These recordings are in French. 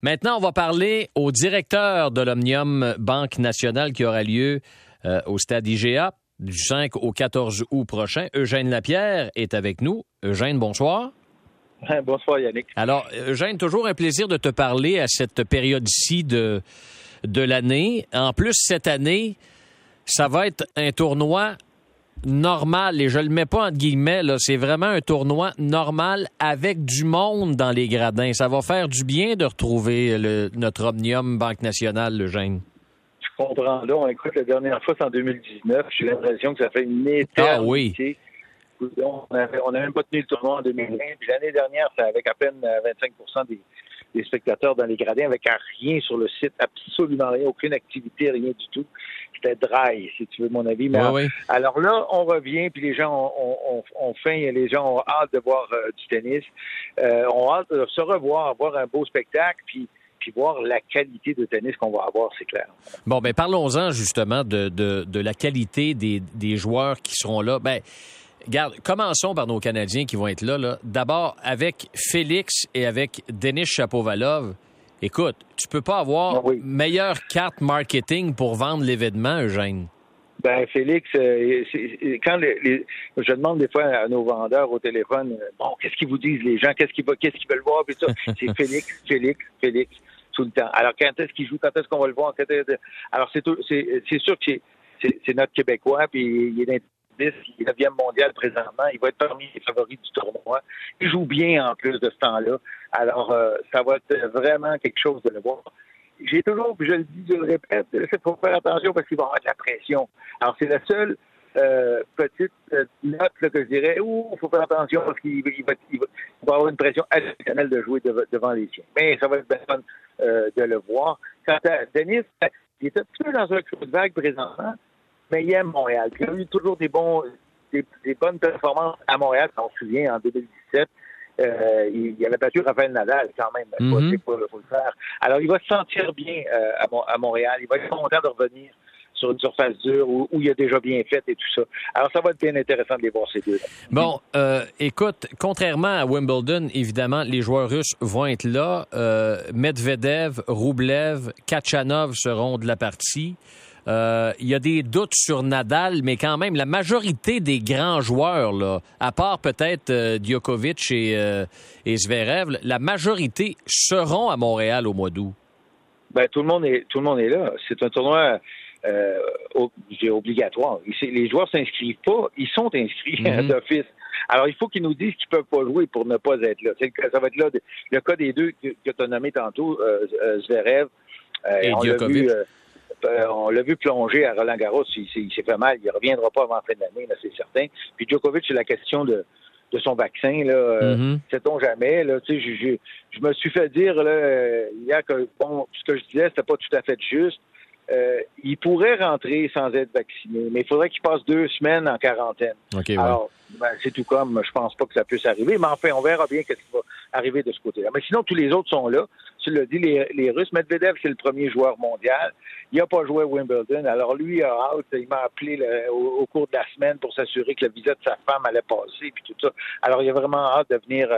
Maintenant, on va parler au directeur de l'Omnium Banque Nationale qui aura lieu euh, au stade IGA du 5 au 14 août prochain. Eugène Lapierre est avec nous. Eugène, bonsoir. Bonsoir Yannick. Alors, Eugène, toujours un plaisir de te parler à cette période-ci de, de l'année. En plus, cette année, ça va être un tournoi normal, et je le mets pas entre guillemets, là, c'est vraiment un tournoi normal avec du monde dans les gradins. Ça va faire du bien de retrouver le, notre Omnium Banque Nationale, le Gêne. Je comprends. Là, on écoute la dernière fois, c'est en 2019. J'ai l'impression que ça fait une éternité. Ah oui. On n'a même pas tenu le tournoi en 2020. Puis l'année dernière, c'est avec à peine 25% euh, des, des spectateurs dans les gradins, avec rien sur le site, absolument rien, aucune activité, rien du tout c'était dry, si tu veux mon avis. Mais alors, là, on revient, puis les gens ont, ont, faim, les gens ont hâte de voir euh, du tennis, euh, ont hâte de se revoir, voir un beau spectacle, puis puis voir la qualité de tennis qu'on va avoir, c'est clair. Bon, ben parlons-en justement de, de, de la qualité des, des, joueurs qui seront là. Ben, Regarde, commençons par nos Canadiens qui vont être là. là. D'abord, avec Félix et avec Denis Chapovalov, Écoute, tu peux pas avoir ah meilleure carte marketing pour vendre l'événement, Eugène. Ben, Félix, euh, quand je demande des fois à nos vendeurs au téléphone, euh, bon, qu'est-ce qu'ils vous disent les gens, qu'est-ce qu'ils qu'est-ce qu'ils veulent voir, puis ça, c'est Félix, Félix, Félix, tout le temps. Alors, quand est-ce qu'il joue, quand est-ce qu'on va le voir, alors c'est c'est sûr que c'est notre Québécois, puis il est il est 9e mondial présentement. Il va être parmi les favoris du tournoi. Il joue bien en plus de ce temps-là. Alors, euh, ça va être vraiment quelque chose de le voir. J'ai toujours, je le dis, je le répète, il faut faire attention parce qu'il va avoir de la pression. Alors, c'est la seule euh, petite euh, note que je dirais, il faut faire attention parce qu'il va, avoir une pression additionnelle de jouer devant les siens. Mais ça va être bien fun de le voir. Quant à Denis, il est un petit peu dans un coup de vague présentement mais il aime Montréal. il a eu toujours des bons, des, bonnes performances à Montréal, on se souvient, en 2017. Euh, il, avait battu Rafael Nadal quand même mm pour, le faire. Alors, il va se sentir bien euh, à, Montréal. Il va être content de revenir sur une surface dure où, il a déjà bien fait et tout ça. Alors, ça va être bien intéressant de les voir ces deux-là. Bon, euh, écoute, contrairement à Wimbledon, évidemment, les joueurs russes vont être là. Medvedev, Roublev, Kachanov seront de la partie. Euh, il y a des doutes sur Nadal, mais quand même, la majorité des grands joueurs, là, à part peut-être euh, Djokovic et, euh, et, Zverev, la majorité seront à Montréal au mois d'août. Ben, tout le monde est tout le monde est là. C'est un tournoi obligatoire. Les joueurs s'inscrivent pas, ils sont inscrits mhm. d'office. Alors, il faut qu'ils nous disent qu'ils peuvent pas jouer pour ne pas être là. Ça va être là le cas des deux que, tu as nommés tantôt, Zverev. et Djokovic. On l'a vu plonger à Roland Garros, il, s'est fait mal, il ne reviendra pas avant la fin de l'année, c'est certain. Puis Djokovic, c'est la question de, de son vaccin, là, euh, mm-hmm. sait-on jamais, là, tu sais, je, je, me suis fait dire, là, hier que, bon, ce que je disais, c'était pas tout à fait juste. Euh, il pourrait rentrer sans être vacciné, mais il faudrait qu'il passe deux semaines en quarantaine. Alors, ben, c'est tout comme, je pense pas que ça puisse arriver, mais enfin, on verra bien qu'est-ce qui va arriver de ce côté-là. Mais sinon, tous les autres sont là. Tu l'as dit, les, Russes. Medvedev, c'est le premier joueur mondial. Il n'a pas joué à Wimbledon. Alors, lui, il m'a appelé au, cours de la semaine pour s'assurer que la visa de sa femme allait passer, puis tout ça. Alors, il a vraiment hâte de venir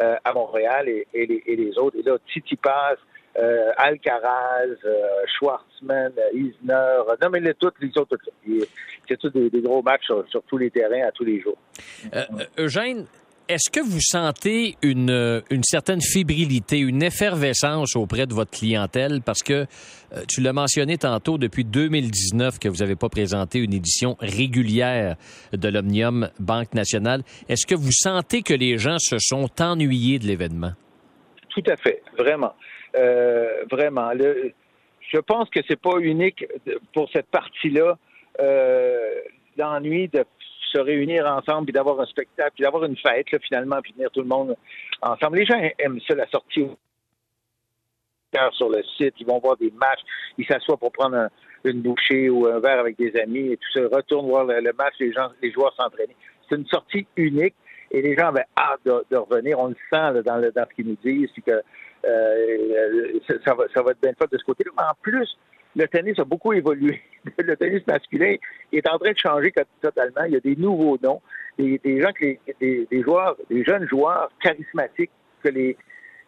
euh, à Montréal et, les, autres. Et là, Titi passe euh, Alcaraz, euh, Schwartzman, Isner, nommez-les toutes, les autres. C'est tous des, gros matchs sur, tous les terrains à tous les jours. Euh, Eugène, est-ce que vous sentez une, une certaine fébrilité, une effervescence auprès de votre clientèle? Parce que tu l'as mentionné tantôt, depuis 2019 que vous n'avez pas présenté une édition régulière de l'Omnium Banque Nationale. Est-ce que vous sentez que les gens se sont ennuyés de l'événement? Tout à fait, vraiment. Euh, vraiment. je pense que c'est pas unique pour cette partie-là. Euh, l'ennui de se réunir ensemble, puis d'avoir un spectacle, puis d'avoir une fête, finalement, puis venir tout le monde ensemble. Les gens aiment ça, la sortie sur le site, ils vont voir des matchs, ils s'assoient pour prendre une bouchée ou un verre avec des amis et tout ça, retournent voir le, match, les gens, les joueurs s'entraîner. C'est une sortie unique et les gens avaient hâte de, revenir. On le sent dans, dans ce qu'ils nous disent, puis que euh, ça, va, ça va être bien fait de ce côté-là. Mais en plus, le tennis a beaucoup évolué. Le tennis masculin est en train de changer totalement. Il y a des nouveaux noms, des, gens, des, des, joueurs, des jeunes joueurs charismatiques que les,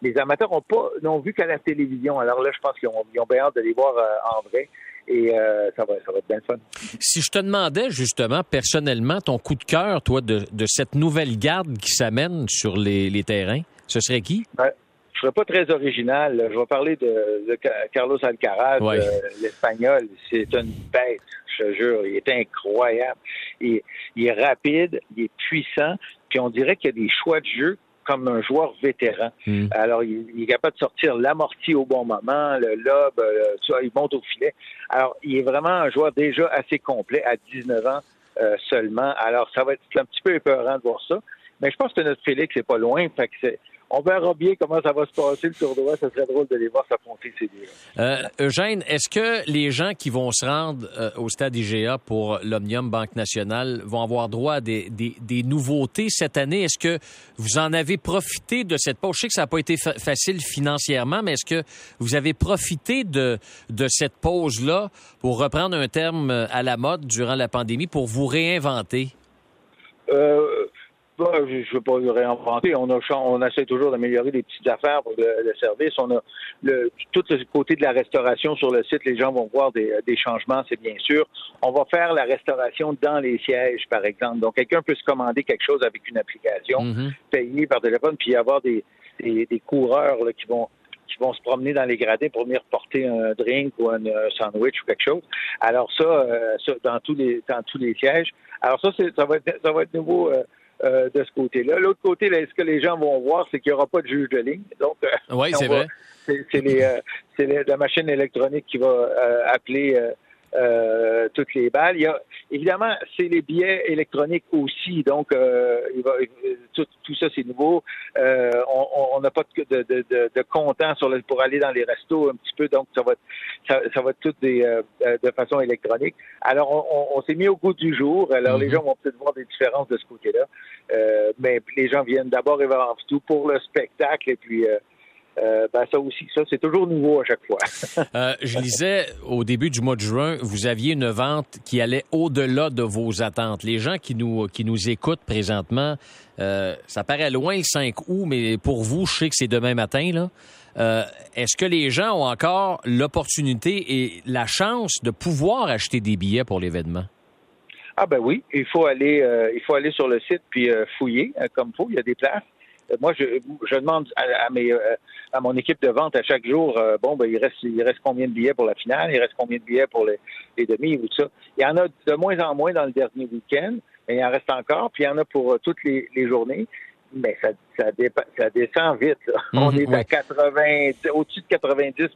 les amateurs n'ont pas n'ont vu qu'à la télévision. Alors là, je pense qu'ils ont, bien hâte de les voir en vrai et ça, va, ça va être bien fun. Si je te demandais justement personnellement ton coup de cœur, toi, de, de cette nouvelle garde qui s'amène sur les, les, terrains, ce serait qui? Ouais. Je serais pas très original. Je vais parler de, de Carlos Alcaraz, Ouais. l'Espagnol. C'est une bête, je te jure. Il est incroyable. Il, il, est rapide, il est puissant. Puis on dirait qu'il y a des choix de jeu comme un joueur vétéran. Mm. Alors, il, il, est capable de sortir l'amorti au bon moment, le lob, euh, tu vois, il monte au filet. Alors, il est vraiment un joueur déjà assez complet à 19 ans euh, seulement. Alors, ça va être un petit peu épeurant de voir ça. Mais je pense que notre Félix n'est pas loin. Fait que c'est on verra bien comment ça va se passer le tournoi. Ça serait drôle de les voir s'affronter ces deux. Euh, Eugène, est-ce que les gens qui vont se rendre euh, au stade IGA pour l'Omnium Banque Nationale vont avoir droit à des, des, des nouveautés cette année? Est-ce que vous en avez profité de cette pause? Je sais que ça n'a pas été fa facile financièrement, mais est-ce que vous avez profité de, de cette pause-là pour reprendre un terme à la mode durant la pandémie pour vous réinventer? Euh, Bon, je ne veux pas le réinventer. On, a, on essaie toujours d'améliorer des petites affaires pour le, le, service. On a le, tout le côté de la restauration sur le site. Les gens vont voir des, des changements, c'est bien sûr. On va faire la restauration dans les sièges, par exemple. Donc, quelqu'un peut se commander quelque chose avec une application, mm -hmm. payer par téléphone, puis avoir des, des, des coureurs là, qui vont qui vont se promener dans les gradins pour venir porter un drink ou un, un sandwich ou quelque chose. Alors ça, euh, ça dans tous les dans tous les sièges. Alors ça, ça va être ça va être nouveau. Euh, euh, de ce côté-là. L'autre côté, là, ce que les gens vont voir, c'est qu'il n'y aura pas de juge de ligne. Donc, euh, oui, c'est vrai. C'est euh, la machine électronique qui va euh, toutes les balles. Il y a, évidemment, c'est les billets électroniques aussi. Donc, il va, tout, tout, ça, c'est nouveau. on n'a pas de, de, de, de comptant sur le, pour aller dans les restos un petit peu. Donc, ça va, ça, ça va être tout des, de façon électronique. Alors, on, on s'est mis au goût du jour. Alors, mm -hmm. les gens vont peut-être voir des différences de ce côté-là. Euh, mais les gens viennent d'abord et avant tout pour le spectacle et puis euh, euh, ben ça aussi, ça c'est toujours nouveau à chaque fois. je lisais au début du mois de juin, vous aviez une vente qui allait au-delà de vos attentes. Les gens qui nous qui nous écoutent présentement, ça paraît loin le 5 août, mais pour vous, je sais que c'est demain matin là. Est-ce que les gens ont encore l'opportunité et la chance de pouvoir acheter des billets pour l'événement? Ah ben oui, il faut aller, euh, il faut aller sur le site puis euh, fouiller euh, comme faut. Il y a des places. Moi, je, je demande à, à, mes, à mon équipe de vente à chaque jour, bon, ben il reste, il reste combien de billets pour la finale, il reste combien de billets pour les, les demi ou tout ça? Il y en a de moins en moins dans le dernier week-end, mais il en reste encore. Puis il y en a pour toutes les, les journées. Mais ça, ça, ça descend vite. Là. Mm -hmm, On est oui. à 80, au-dessus de 90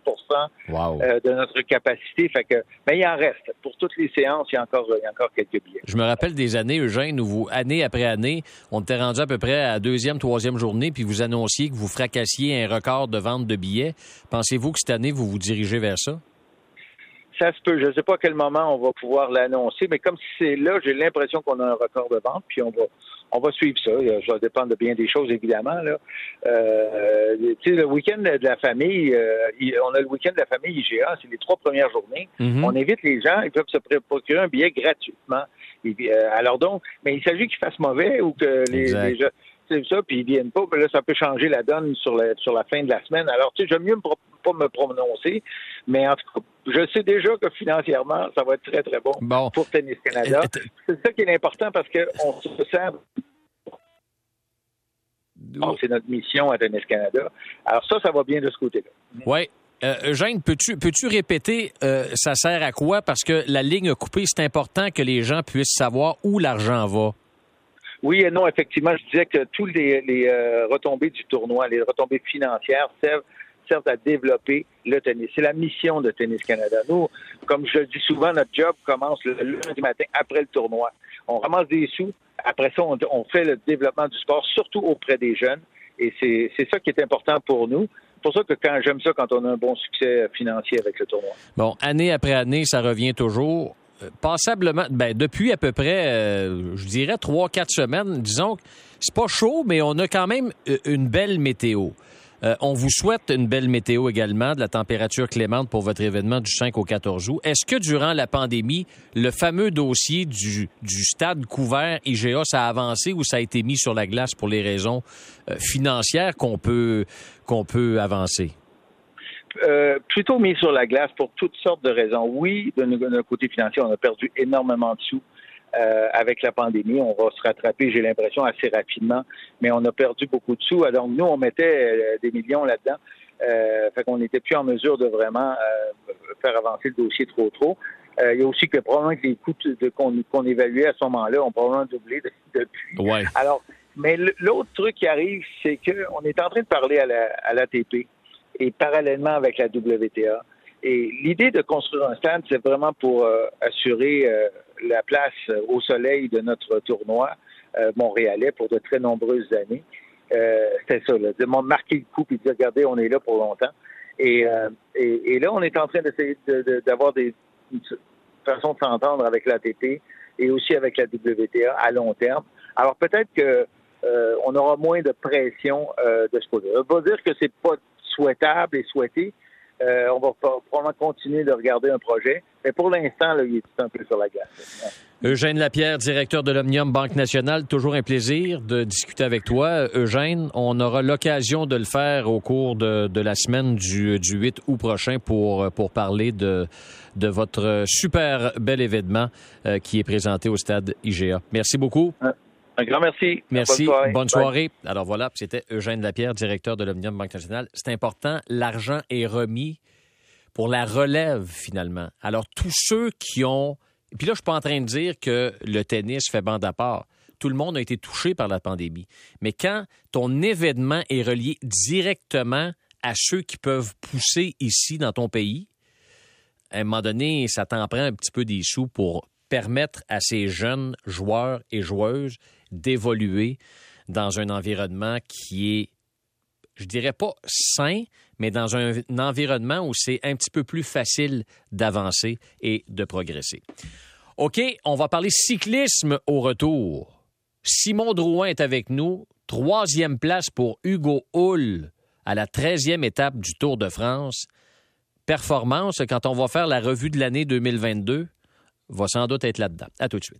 wow. euh, de notre capacité. Fait que, mais il en reste. Pour toutes les séances, il y a encore, il y a encore quelques billets. Je me rappelle des années, Eugène, où vous, année après année, on était rendu à peu près à la deuxième, troisième journée, puis vous annonciez que vous fracassiez un record de vente de billets. Pensez-vous que cette année, vous vous dirigez vers ça? ça se peut. Je ne sais pas à quel moment on va pouvoir l'annoncer, mais comme c'est là, j'ai l'impression qu'on a un record de vente, puis on va on va suivre ça. Ça va dépendre de bien des choses, évidemment. Là. Euh, tu sais, le week-end de la famille, euh, on a le week-end de la famille IGA, c'est les trois premières journées. Mm -hmm. On invite les gens, ils peuvent se procurer un billet gratuitement. Et, euh, alors donc, mais il s'agit qu'ils fassent mauvais ou que les, les gens c'est ça, puis ils viennent pas, là, ça peut changer la donne sur la, sur la fin de la semaine. Alors, tu sais, j'aime mieux me, pas me prononcer, mais en tout cas, je sais déjà que financièrement, ça va être très, très bon, bon. pour Tennis Canada. C'est ça qui est important parce qu'on se sent C'est notre mission à Tennis Canada. Alors ça, ça va bien de ce côté-là. Oui. Euh, Eugène, peux-tu peux répéter euh, ça sert à quoi? Parce que la ligne coupée, c'est important que les gens puissent savoir où l'argent va. Oui et non, effectivement, je disais que tous les, les euh, retombées du tournoi, les retombées financières servent, à développer le tennis. C'est la mission de Tennis Canada. Nous, comme je le dis souvent, notre job commence le lundi matin après le tournoi. On ramasse des sous. Après ça, on, fait le développement du sport, surtout auprès des jeunes. Et c'est ça qui est important pour nous. C'est pour ça que quand j'aime ça quand on a un bon succès financier avec le tournoi. Bon, année après année, ça revient toujours. Passablement, ben, depuis à peu près, euh, je dirais, trois, quatre semaines, disons c'est pas chaud, mais on a quand même une belle météo. Euh, on vous souhaite une belle météo également, de la température clémente pour votre événement du 5 au 14 août. Est-ce que durant la pandémie, le fameux dossier du, stade couvert IGA, ça a avancé ou ça a été mis sur la glace pour les raisons euh, financières qu'on peut, avancer? Euh, plutôt mis sur la glace pour toutes sortes de raisons. Oui, notre côté financier, on a perdu énormément de sous euh, avec la pandémie. On va se rattraper, j'ai l'impression, assez rapidement, mais on a perdu beaucoup de sous. Alors nous, on mettait euh, des millions là-dedans. Euh, fait qu'on n'était plus en mesure de vraiment euh, faire avancer le dossier trop trop. il y a aussi que probablement que les coûts qu'on, évaluait à ce moment-là ont probablement doublé depuis. Ouais. Alors, mais l'autre truc qui arrive, c'est qu'on est en train de parler à, la, à l'ATP et parallèlement avec la WTA. Et l'idée de construire un stade, c'est vraiment pour euh, assurer euh, la place au soleil de notre tournoi euh, montréalais pour de très nombreuses années. c'est ça, là, de marquer le coup et de dire, regardez, on est là pour longtemps. Et, et, là, on est en train d'essayer d'avoir des façons de s'entendre avec l'ATP et aussi avec la WTA à long terme. Alors peut-être que on aura moins de pression de ce côté. Ça veut pas dire que c'est pas souhaitable et souhaité. Euh, on va probablement continuer de regarder un projet, mais pour l'instant, il est un peu sur la glace. Eugène Lapierre, directeur de l'Omnium Banque Nationale, toujours un plaisir de discuter avec toi. Eugène, on aura l'occasion de le faire au cours de, la semaine du, 8 août prochain pour, pour parler de, de votre super bel événement euh, qui est présenté au stade IGA. Merci beaucoup. Un grand merci. Merci. Bonne soirée. Alors voilà, c'était Eugène Lapierre, directeur de l'Omnium Banque Nationale. C'est important, l'argent est remis pour la relève finalement. Alors tous ceux qui ont... Puis là, je suis pas en train de dire que le tennis fait bande à part. Tout le monde a été touché par la pandémie. Mais quand ton événement est relié directement à ceux qui peuvent pousser ici dans ton pays, à un moment donné, ça t'en prend un petit peu des sous pour permettre à ces jeunes joueurs et joueuses d'évoluer dans un environnement qui est, je dirais pas sain, mais dans un, environnement où c'est un petit peu plus facile d'avancer et de progresser. OK, on va parler cyclisme au retour. Simon Drouin est avec nous. Troisième place pour Hugo Hull à la treizième étape du Tour de France. Performance, quand on va faire la revue de l'année 2022, va sans doute être là-dedans. À tout de suite.